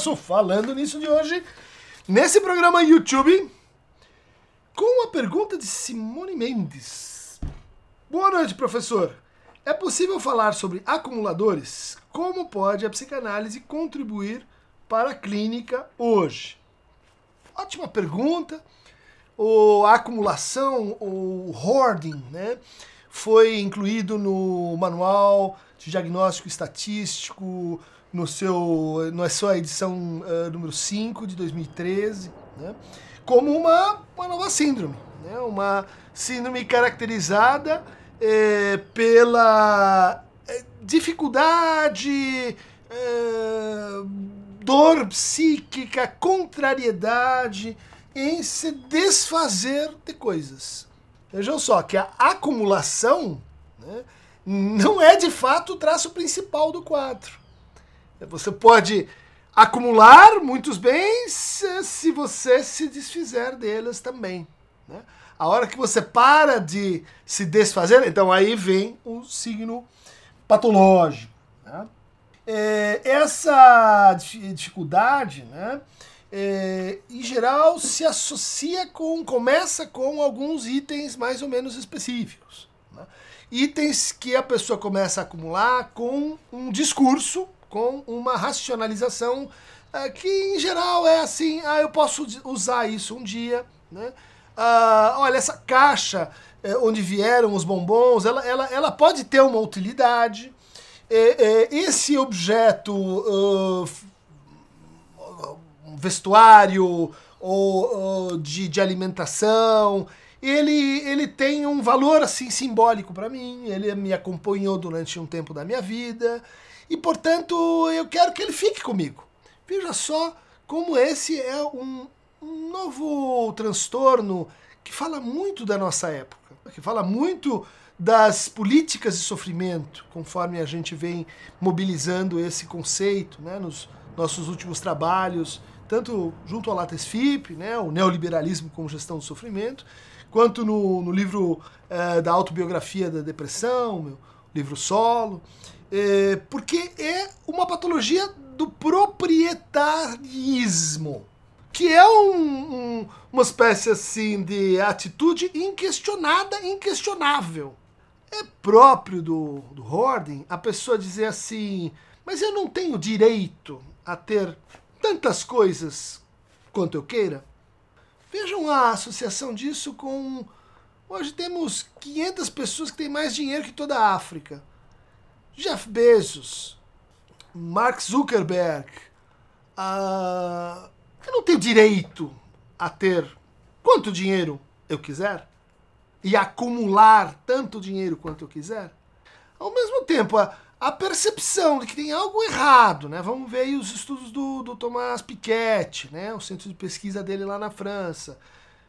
nosso Falando Nisso de hoje, nesse programa YouTube, com a pergunta de Simone Mendes. Boa noite, professor. É possível falar sobre acumuladores? Como pode a psicanálise contribuir para a clínica hoje? Ótima pergunta. O, a acumulação, o hoarding, né, foi incluído no manual de diagnóstico estatístico, no seu, na sua edição uh, número 5 de 2013, né, como uma, uma nova síndrome. Né, uma síndrome caracterizada eh, pela eh, dificuldade, dor psíquica, contrariedade em se desfazer de coisas. Vejam só que a acumulação né, não é de fato o traço principal do quadro. Você pode acumular muitos bens se você se desfizer deles também. Né? A hora que você para de se desfazer, então aí vem o signo patológico. Né? É, essa dificuldade, né, é, em geral, se associa com, começa com alguns itens mais ou menos específicos. Né? Itens que a pessoa começa a acumular com um discurso, com uma racionalização é, que em geral é assim, ah, eu posso usar isso um dia, né? Ah, olha, essa caixa é, onde vieram os bombons, ela, ela, ela pode ter uma utilidade. Esse objeto uh, vestuário ou, de, de alimentação, ele, ele tem um valor assim simbólico para mim, ele me acompanhou durante um tempo da minha vida e, portanto, eu quero que ele fique comigo. Veja só como esse é um, um novo transtorno que fala muito da nossa época, que fala muito das políticas de sofrimento, conforme a gente vem mobilizando esse conceito né, nos nossos últimos trabalhos, tanto junto ao Lattes FIP, né, o neoliberalismo como gestão do sofrimento, quanto no, no livro eh, da autobiografia da depressão, meu livro solo, eh, porque é uma patologia do proprietarismo, que é um, um, uma espécie assim de atitude inquestionada, inquestionável. É próprio do, do Horden a pessoa dizer assim, mas eu não tenho direito a ter tantas coisas quanto eu queira. Vejam a associação disso com. Hoje temos 500 pessoas que têm mais dinheiro que toda a África. Jeff Bezos, Mark Zuckerberg. Uh, eu não tenho direito a ter quanto dinheiro eu quiser e acumular tanto dinheiro quanto eu quiser. Ao mesmo tempo, a, a percepção de que tem algo errado, né? Vamos ver os estudos do, do Thomas Piketty, né? O centro de pesquisa dele lá na França,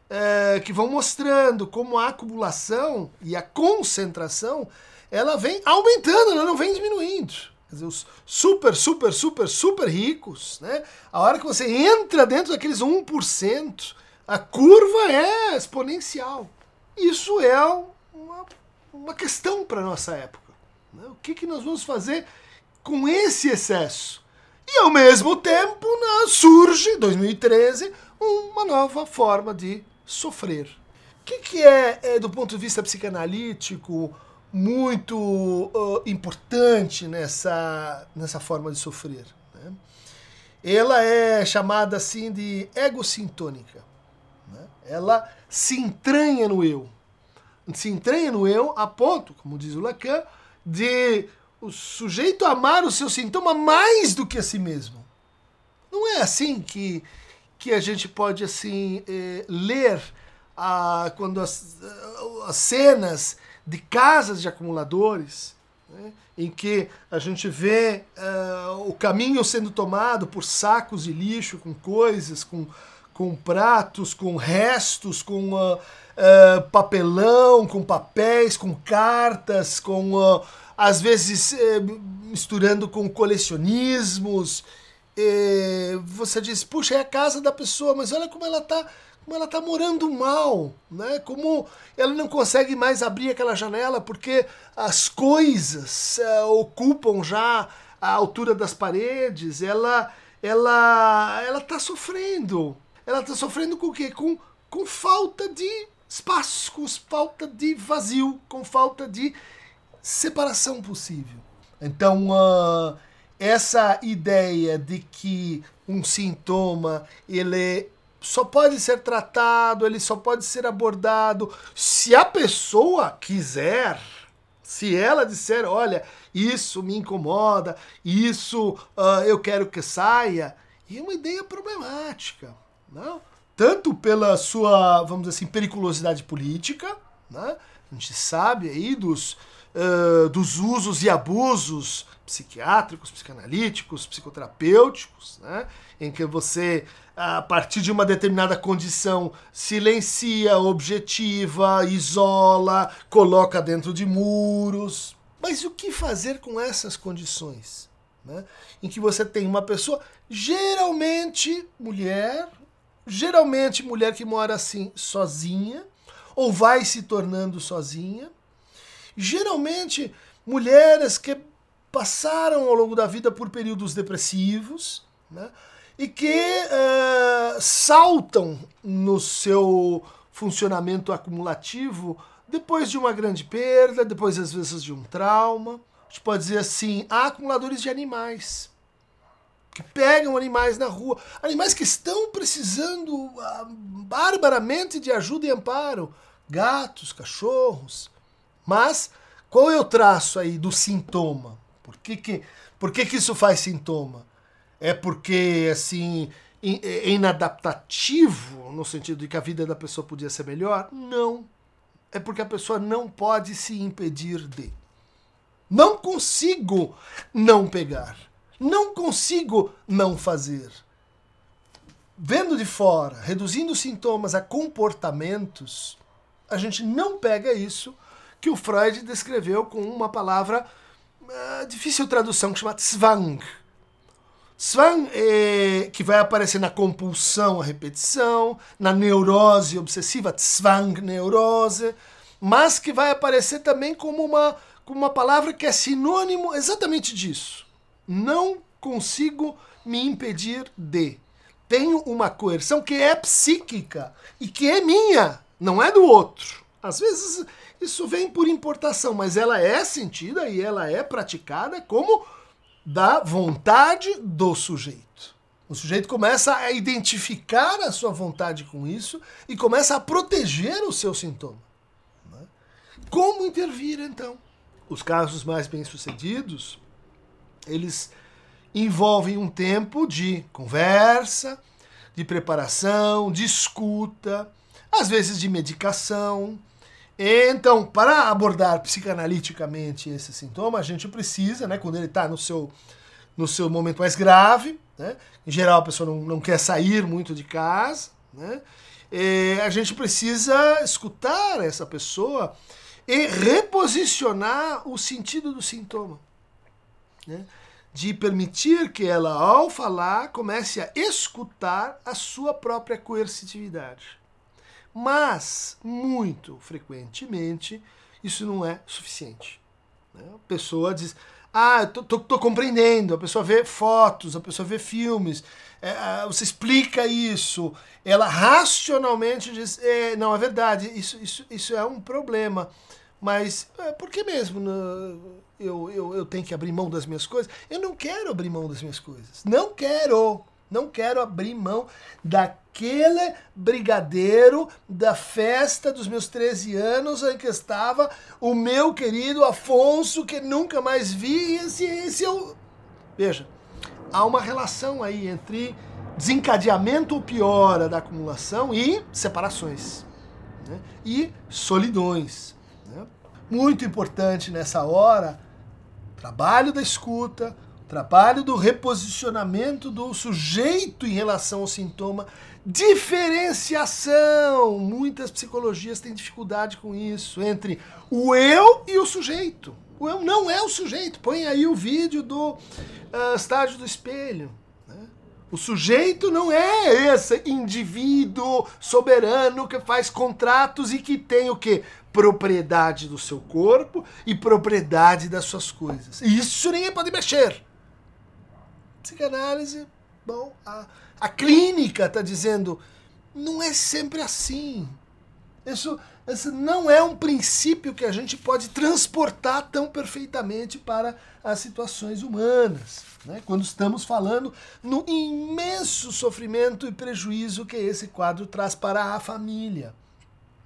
é, que vão mostrando como a acumulação e a concentração ela vem aumentando, ela não vem diminuindo. Quer dizer, os super, super, super, super ricos, né? A hora que você entra dentro daqueles 1%, a curva é exponencial. Isso é uma, uma questão para nossa época. Né? O que, que nós vamos fazer com esse excesso? E ao mesmo tempo né, surge, 2013, uma nova forma de sofrer. O que, que é, é, do ponto de vista psicanalítico, muito uh, importante nessa, nessa forma de sofrer? Né? Ela é chamada assim de egocintônica. Né? Ela se entranha no eu. Se entranha no eu a ponto, como diz o Lacan, de o sujeito amar o seu sintoma mais do que a si mesmo. Não é assim que, que a gente pode assim eh, ler ah, quando as, as cenas de casas de acumuladores, né, em que a gente vê uh, o caminho sendo tomado por sacos de lixo com coisas, com, com pratos, com restos, com uh, uh, papelão, com papéis, com cartas, com uh, às vezes uh, misturando com colecionismos. Você diz, puxa, é a casa da pessoa, mas olha como ela está como ela está morando mal, né? Como ela não consegue mais abrir aquela janela porque as coisas ocupam já a altura das paredes. Ela ela ela tá sofrendo. Ela tá sofrendo com o quê? Com, com falta de espaço, com falta de vazio, com falta de separação possível. Então, uh, essa ideia de que um sintoma ele só pode ser tratado, ele só pode ser abordado se a pessoa quiser. Se ela disser, olha, isso me incomoda, isso uh, eu quero que saia, é uma ideia problemática. Não? Tanto pela sua, vamos dizer assim, periculosidade política, né? a gente sabe aí dos, uh, dos usos e abusos psiquiátricos, psicanalíticos, psicoterapêuticos, né? em que você, a partir de uma determinada condição, silencia, objetiva, isola, coloca dentro de muros. Mas o que fazer com essas condições? Né? Em que você tem uma pessoa, geralmente mulher, geralmente mulher que mora assim sozinha, ou vai se tornando sozinha, geralmente mulheres que passaram ao longo da vida por períodos depressivos, né? e que uh, saltam no seu funcionamento acumulativo depois de uma grande perda, depois às vezes de um trauma. A gente pode dizer assim, há acumuladores de animais que pegam animais na rua, animais que estão precisando uh, barbaramente de ajuda e amparo, gatos, cachorros. Mas qual é o traço aí do sintoma? Por que, que, por que, que isso faz sintoma? É porque, assim, é inadaptativo, no sentido de que a vida da pessoa podia ser melhor? Não. É porque a pessoa não pode se impedir de. Não consigo não pegar. Não consigo não fazer. Vendo de fora, reduzindo sintomas a comportamentos, a gente não pega isso que o Freud descreveu com uma palavra uh, difícil tradução que chama Zwang. Zwang é, que vai aparecer na compulsão à repetição, na neurose obsessiva, Zwang neurose, mas que vai aparecer também como uma, como uma palavra que é sinônimo exatamente disso. Não consigo me impedir de. Tenho uma coerção que é psíquica e que é minha, não é do outro. Às vezes isso vem por importação, mas ela é sentida e ela é praticada como da vontade do sujeito. O sujeito começa a identificar a sua vontade com isso e começa a proteger o seu sintoma. Né? Como intervir então? Os casos mais bem-sucedidos, eles envolvem um tempo de conversa, de preparação, de escuta, às vezes de medicação, então, para abordar psicanaliticamente esse sintoma, a gente precisa, né, quando ele está no seu, no seu momento mais grave, né, em geral a pessoa não, não quer sair muito de casa, né, a gente precisa escutar essa pessoa e reposicionar o sentido do sintoma. Né, de permitir que ela, ao falar, comece a escutar a sua própria coercitividade. Mas, muito frequentemente, isso não é suficiente. Né? A pessoa diz, ah, tô, tô, tô, compreendendo. A pessoa vê fotos, a pessoa vê filmes, é, você explica isso. Ela racionalmente diz, é, não, é verdade, isso, isso, isso é um problema. Mas é, por que mesmo né, eu, eu, eu tenho que abrir mão das minhas coisas? Eu não quero abrir mão das minhas coisas. Não quero. Não quero abrir mão daquele brigadeiro da festa dos meus 13 anos em que estava o meu querido Afonso, que nunca mais vi. Esse, esse eu. Veja, há uma relação aí entre desencadeamento ou piora da acumulação e separações. Né? E solidões. Né? Muito importante nessa hora, trabalho da escuta, trabalho do reposicionamento do sujeito em relação ao sintoma, diferenciação. Muitas psicologias têm dificuldade com isso entre o eu e o sujeito. O eu não é o sujeito. Põe aí o vídeo do uh, estágio do espelho. Né? O sujeito não é esse indivíduo soberano que faz contratos e que tem o quê? Propriedade do seu corpo e propriedade das suas coisas. Isso ninguém pode mexer psicanálise Bom, a, a clínica está dizendo, não é sempre assim. Isso, esse não é um princípio que a gente pode transportar tão perfeitamente para as situações humanas. Né? Quando estamos falando no imenso sofrimento e prejuízo que esse quadro traz para a família.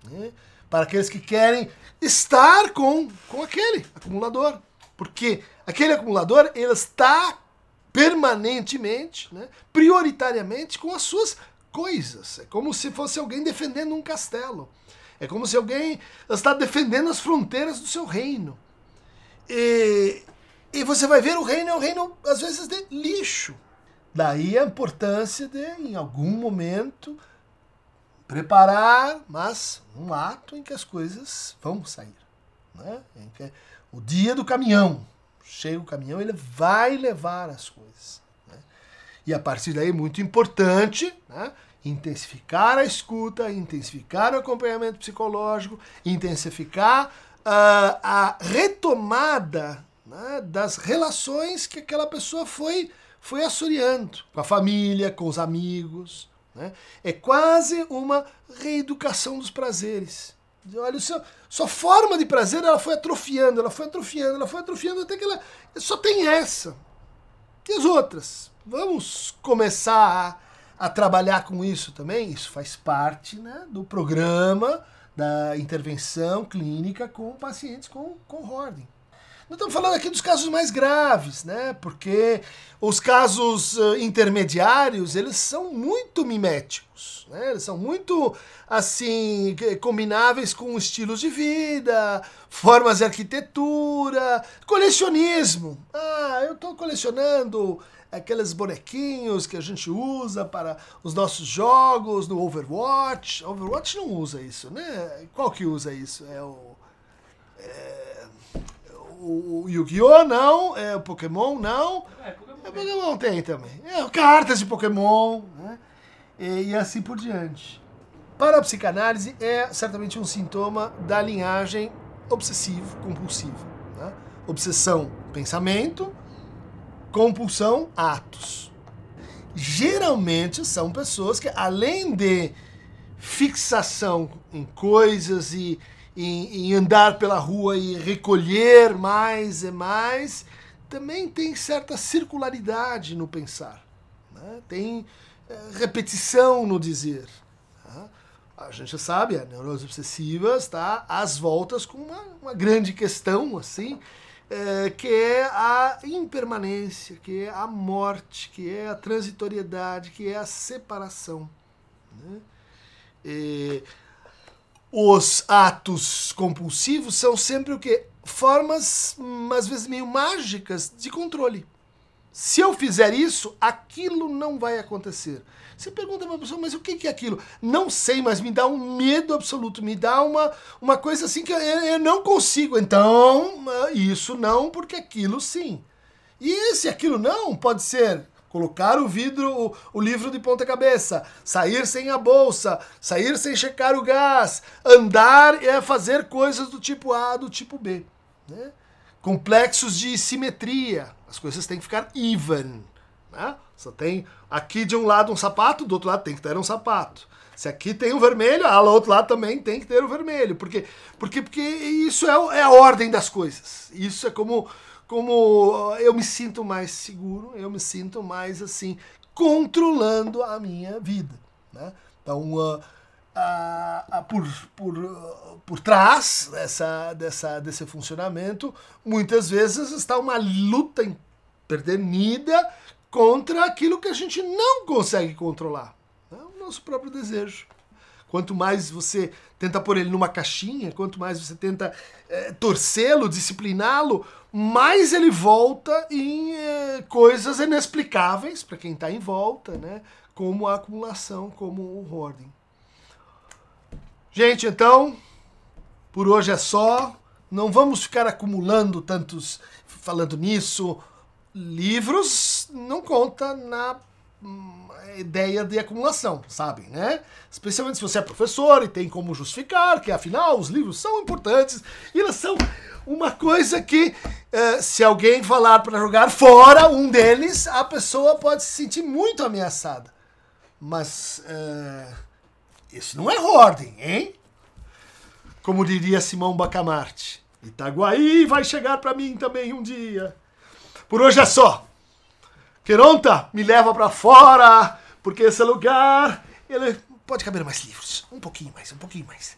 Né? Para aqueles que querem estar com, com aquele acumulador. Porque aquele acumulador ele está permanentemente, né, prioritariamente com as suas coisas. É como se fosse alguém defendendo um castelo. É como se alguém está defendendo as fronteiras do seu reino. E, e você vai ver o reino é um reino, às vezes, de lixo. Daí a importância de, em algum momento, preparar, mas um ato em que as coisas vão sair. Né? o dia do caminhão. Chega o caminhão, ele vai levar as coisas. Né? E a partir daí, muito importante, né? intensificar a escuta, intensificar o acompanhamento psicológico, intensificar uh, a retomada né, das relações que aquela pessoa foi, foi assoreando com a família, com os amigos. Né? É quase uma reeducação dos prazeres. Olha, seu, sua forma de prazer ela foi atrofiando, ela foi atrofiando, ela foi atrofiando até que ela só tem essa. E as outras? Vamos começar a trabalhar com isso também. Isso faz parte né, do programa da intervenção clínica com pacientes com, com Hording. Nós estamos falando aqui dos casos mais graves, né? Porque os casos uh, intermediários, eles são muito miméticos, né? Eles são muito, assim, combináveis com estilos de vida, formas de arquitetura, colecionismo. Ah, eu estou colecionando aqueles bonequinhos que a gente usa para os nossos jogos no Overwatch. Overwatch não usa isso, né? Qual que usa isso? É o. É, o Yu-Gi-Oh! não, é o Pokémon não. É, Pokémon, é, Pokémon tem também. É, cartas de Pokémon, né? E, e assim por diante. Para a psicanálise, é certamente um sintoma da linhagem obsessivo-compulsiva. Né? Obsessão, pensamento, compulsão, atos. Geralmente são pessoas que, além de fixação em coisas e em, em andar pela rua e recolher mais e mais, também tem certa circularidade no pensar. Né? Tem é, repetição no dizer. Né? A gente sabe, a neurose obsessiva está às voltas com uma, uma grande questão, assim, é, que é a impermanência, que é a morte, que é a transitoriedade, que é a separação. Né? E os atos compulsivos são sempre o que? Formas, às vezes, meio mágicas de controle. Se eu fizer isso, aquilo não vai acontecer. Você pergunta para uma pessoa, mas o que é aquilo? Não sei, mas me dá um medo absoluto, me dá uma, uma coisa assim que eu, eu não consigo. Então, isso não, porque aquilo sim. E se aquilo não, pode ser colocar o vidro, o, o, livro de ponta cabeça, sair sem a bolsa, sair sem checar o gás, andar é fazer coisas do tipo A, do tipo B. Né? Complexos de simetria, as coisas têm que ficar even. Né? Só tem aqui de um lado um sapato, do outro lado tem que ter um sapato. Se aqui tem o vermelho, ah, lá outro lado também tem que ter o vermelho. Porque, porque, porque isso é, é a ordem das coisas. Isso é como, como eu me sinto mais seguro, eu me sinto mais assim, controlando a minha vida. Né? Então, uh, uh, uh, por, por, por trás dessa, dessa, desse funcionamento, muitas vezes está uma luta empedernida contra aquilo que a gente não consegue controlar. É o nosso próprio desejo. Quanto mais você tenta pôr ele numa caixinha, quanto mais você tenta é, torcê-lo, discipliná-lo, mais ele volta em é, coisas inexplicáveis para quem está em volta, né? como a acumulação, como o hoarding. Gente, então, por hoje é só. Não vamos ficar acumulando tantos falando nisso livros não conta na ideia de acumulação, sabe, né? Especialmente se você é professor e tem como justificar que afinal os livros são importantes e eles são uma coisa que, uh, se alguém falar para jogar fora um deles, a pessoa pode se sentir muito ameaçada. Mas uh, isso não é ordem, hein? Como diria Simão Bacamarte. Itaguaí vai chegar para mim também um dia. Por hoje é só. Queronta, me leva para fora, porque esse lugar ele pode caber mais livros. Um pouquinho mais, um pouquinho mais.